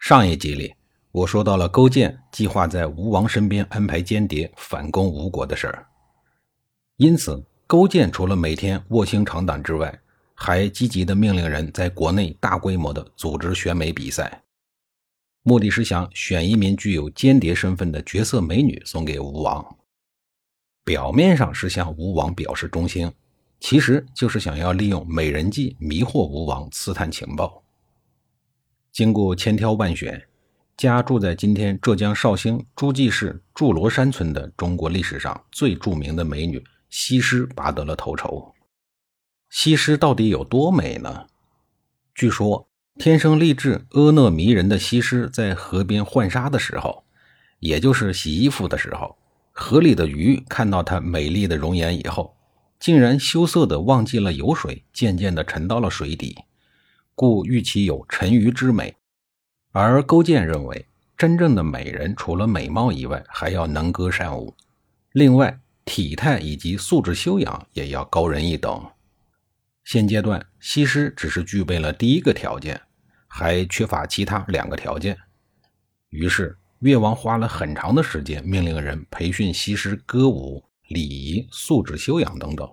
上一集里，我说到了勾践计划在吴王身边安排间谍反攻吴国的事儿。因此，勾践除了每天卧薪尝胆之外，还积极的命令人在国内大规模的组织选美比赛，目的是想选一名具有间谍身份的绝色美女送给吴王。表面上是向吴王表示忠心，其实就是想要利用美人计迷惑吴王，刺探情报。经过千挑万选，家住在今天浙江绍兴诸暨市祝罗山村的中国历史上最著名的美女西施拔得了头筹。西施到底有多美呢？据说，天生丽质、婀娜迷人的西施在河边浣纱的时候，也就是洗衣服的时候，河里的鱼看到她美丽的容颜以后，竟然羞涩地忘记了游水，渐渐地沉到了水底。故欲其有沉鱼之美，而勾践认为，真正的美人除了美貌以外，还要能歌善舞，另外体态以及素质修养也要高人一等。现阶段，西施只是具备了第一个条件，还缺乏其他两个条件。于是，越王花了很长的时间，命令人培训西施歌舞、礼仪、素质修养等等。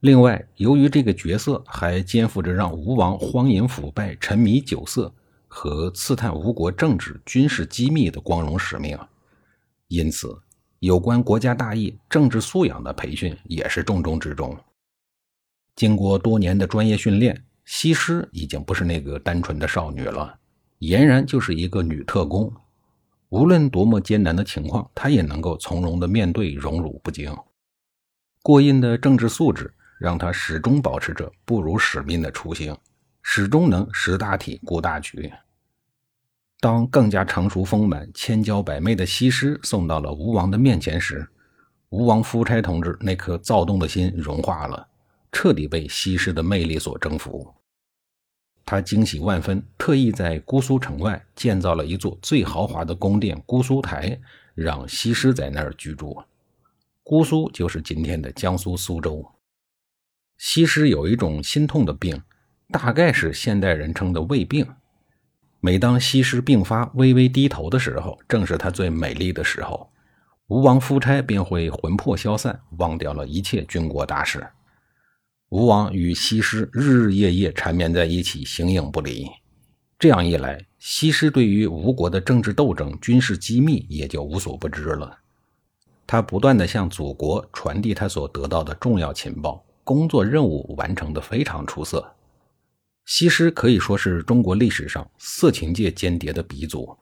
另外，由于这个角色还肩负着让吴王荒淫腐败、沉迷酒色和刺探吴国政治军事机密的光荣使命，因此有关国家大义、政治素养的培训也是重中之重。经过多年的专业训练，西施已经不是那个单纯的少女了，俨然就是一个女特工。无论多么艰难的情况，她也能够从容的面对，荣辱不惊。过硬的政治素质。让他始终保持着不辱使命的初心，始终能识大体、顾大局。当更加成熟丰满、千娇百媚的西施送到了吴王的面前时，吴王夫差同志那颗躁动的心融化了，彻底被西施的魅力所征服。他惊喜万分，特意在姑苏城外建造了一座最豪华的宫殿——姑苏台，让西施在那儿居住。姑苏就是今天的江苏苏州。西施有一种心痛的病，大概是现代人称的胃病。每当西施病发、微微低头的时候，正是她最美丽的时候，吴王夫差便会魂魄消散，忘掉了一切军国大事。吴王与西施日日夜夜缠绵在一起，形影不离。这样一来，西施对于吴国的政治斗争、军事机密也就无所不知了。他不断地向祖国传递他所得到的重要情报。工作任务完成的非常出色，西施可以说是中国历史上色情界间谍的鼻祖。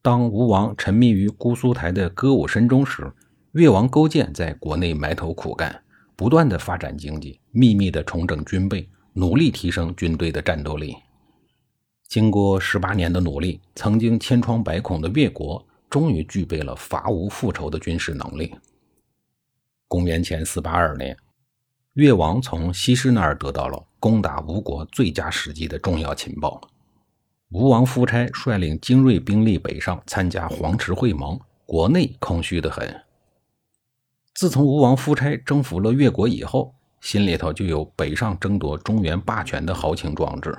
当吴王沉迷于姑苏台的歌舞声中时，越王勾践在国内埋头苦干，不断的发展经济，秘密的重整军备，努力提升军队的战斗力。经过十八年的努力，曾经千疮百孔的越国终于具备了伐吴复仇的军事能力。公元前四八二年。越王从西施那儿得到了攻打吴国最佳时机的重要情报。吴王夫差率领精锐兵力北上参加黄池会盟，国内空虚的很。自从吴王夫差征服了越国以后，心里头就有北上争夺中原霸权的豪情壮志。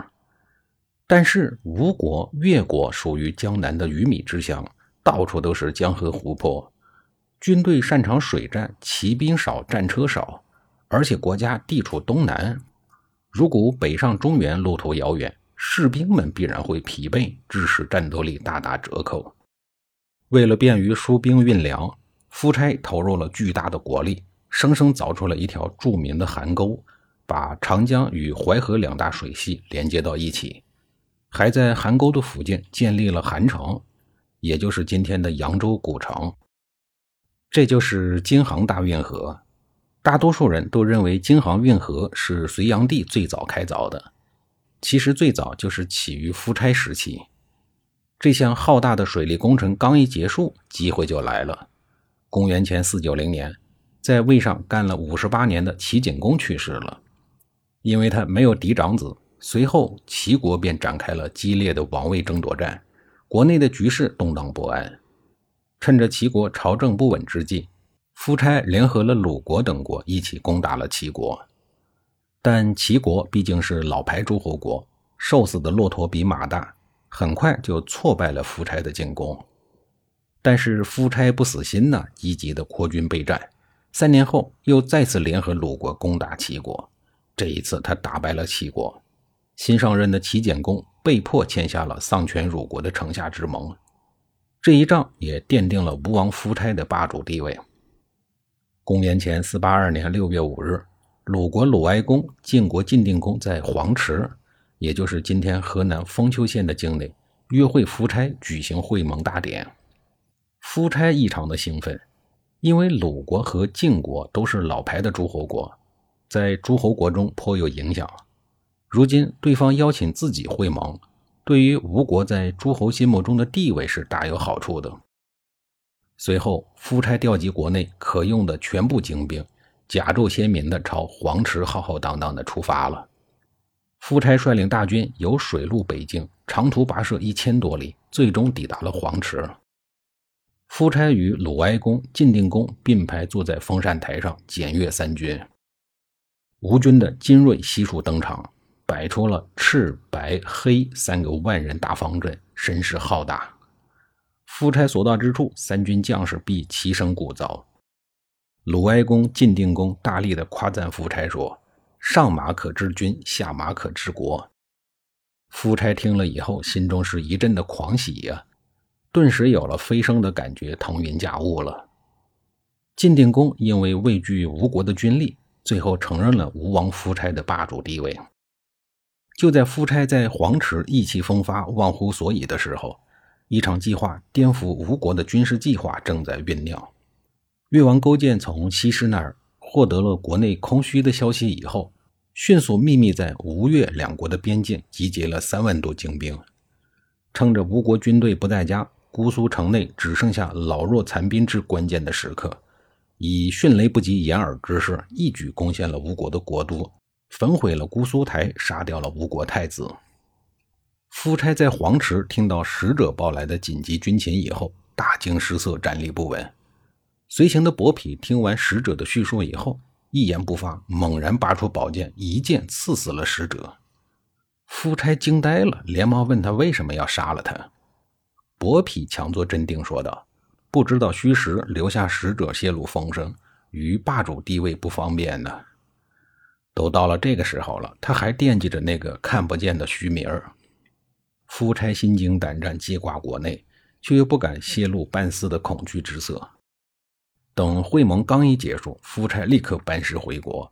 但是吴国、越国属于江南的鱼米之乡，到处都是江河湖泊，军队擅长水战，骑兵少，战车少。而且国家地处东南，如果北上中原路途遥远，士兵们必然会疲惫，致使战斗力大打折扣。为了便于输兵运粮，夫差投入了巨大的国力，生生凿出了一条著名的邗沟，把长江与淮河两大水系连接到一起，还在邗沟的附近建立了邗城，也就是今天的扬州古城。这就是京杭大运河。大多数人都认为京杭运河是隋炀帝最早开凿的，其实最早就是起于夫差时期。这项浩大的水利工程刚一结束，机会就来了。公元前四九零年，在位上干了五十八年的齐景公去世了，因为他没有嫡长子。随后，齐国便展开了激烈的王位争夺战，国内的局势动荡不安。趁着齐国朝政不稳之际，夫差联合了鲁国等国一起攻打了齐国。但齐国毕竟是老牌诸侯国，瘦死的骆驼比马大，很快就挫败了夫差的进攻。但是夫差不死心呢，积极的扩军备战。三年后，又再次联合鲁国攻打齐国。这一次，他打败了齐国。新上任的齐简公被迫签下了丧权辱国的城下之盟，这一仗也奠定了吴王夫差的霸主地位。公元前四八二年六月五日，鲁国鲁哀公、晋国晋定公在黄池，也就是今天河南封丘县的境内，约会夫差举行会盟大典。夫差异常的兴奋，因为鲁国和晋国都是老牌的诸侯国，在诸侯国中颇有影响。如今对方邀请自己会盟，对于吴国在诸侯心目中的地位是大有好处的。随后，夫差调集国内可用的全部精兵，甲胄先民的朝黄池浩浩荡荡的出发了。夫差率领大军由水路北进，长途跋涉一千多里，最终抵达了黄池。夫差与鲁哀公、晋定公并排坐在封禅台上检阅三军。吴军的精锐悉数登场。摆出了赤白黑三个万人大方阵，声势浩大。夫差所到之处，三军将士必齐声鼓噪。鲁哀公、晋定公大力的夸赞夫差说：“上马可治军，下马可治国。”夫差听了以后，心中是一阵的狂喜呀，顿时有了飞升的感觉，腾云驾雾了。晋定公因为畏惧吴国的军力，最后承认了吴王夫差的霸主地位。就在夫差在黄池意气风发、忘乎所以的时候，一场计划颠覆吴国的军事计划正在酝酿。越王勾践从西施那儿获得了国内空虚的消息以后，迅速秘密在吴越两国的边境集结了三万多精兵，趁着吴国军队不在家，姑苏城内只剩下老弱残兵之关键的时刻，以迅雷不及掩耳之势，一举攻陷了吴国的国都。焚毁了姑苏台，杀掉了吴国太子。夫差在黄池听到使者报来的紧急军情以后，大惊失色，站立不稳。随行的伯嚭听完使者的叙述以后，一言不发，猛然拔出宝剑，一剑刺死了使者。夫差惊呆了，连忙问他为什么要杀了他。伯嚭强作镇定说道：“不知道虚实，留下使者泄露风声，与霸主地位不方便呢。”都到了这个时候了，他还惦记着那个看不见的虚名儿。夫差心惊胆战，记挂国内，却又不敢泄露半丝的恐惧之色。等会盟刚一结束，夫差立刻班师回国。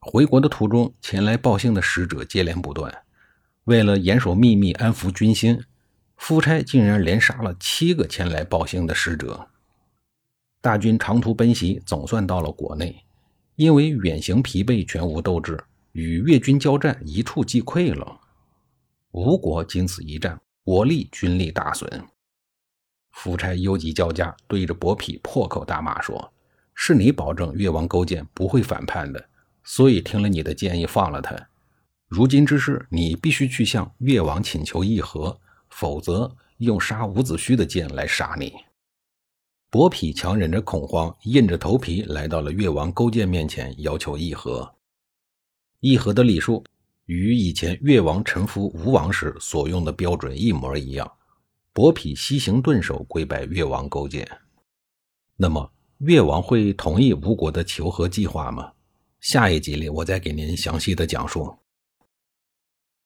回国的途中，前来报信的使者接连不断。为了严守秘密，安抚军心，夫差竟然连杀了七个前来报信的使者。大军长途奔袭，总算到了国内。因为远行疲惫，全无斗志，与越军交战一触即溃了。吴国经此一战，国力军力大损。夫差忧急交加，对着伯嚭破口大骂说：“是你保证越王勾践不会反叛的，所以听了你的建议放了他。如今之事，你必须去向越王请求议和，否则用杀伍子胥的剑来杀你。”伯嚭强忍着恐慌，硬着头皮来到了越王勾践面前，要求议和。议和的礼数与以前越王臣服吴王时所用的标准一模一样。伯嚭西行顿首，跪拜越王勾践。那么，越王会同意吴国的求和计划吗？下一集里，我再给您详细的讲述。